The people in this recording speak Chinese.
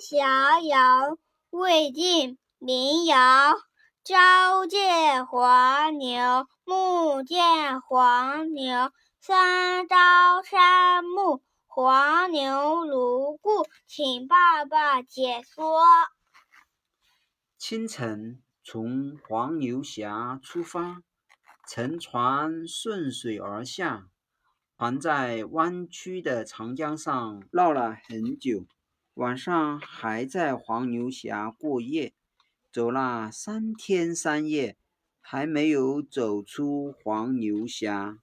逍遥，魏晋民谣。朝见黄牛，暮见黄牛，三朝三暮，黄牛如故。请爸爸解说。清晨，从黄牛峡出发，乘船顺水而下，船在弯曲的长江上绕了很久，晚上还在黄牛峡过夜。走了三天三夜，还没有走出黄牛峡。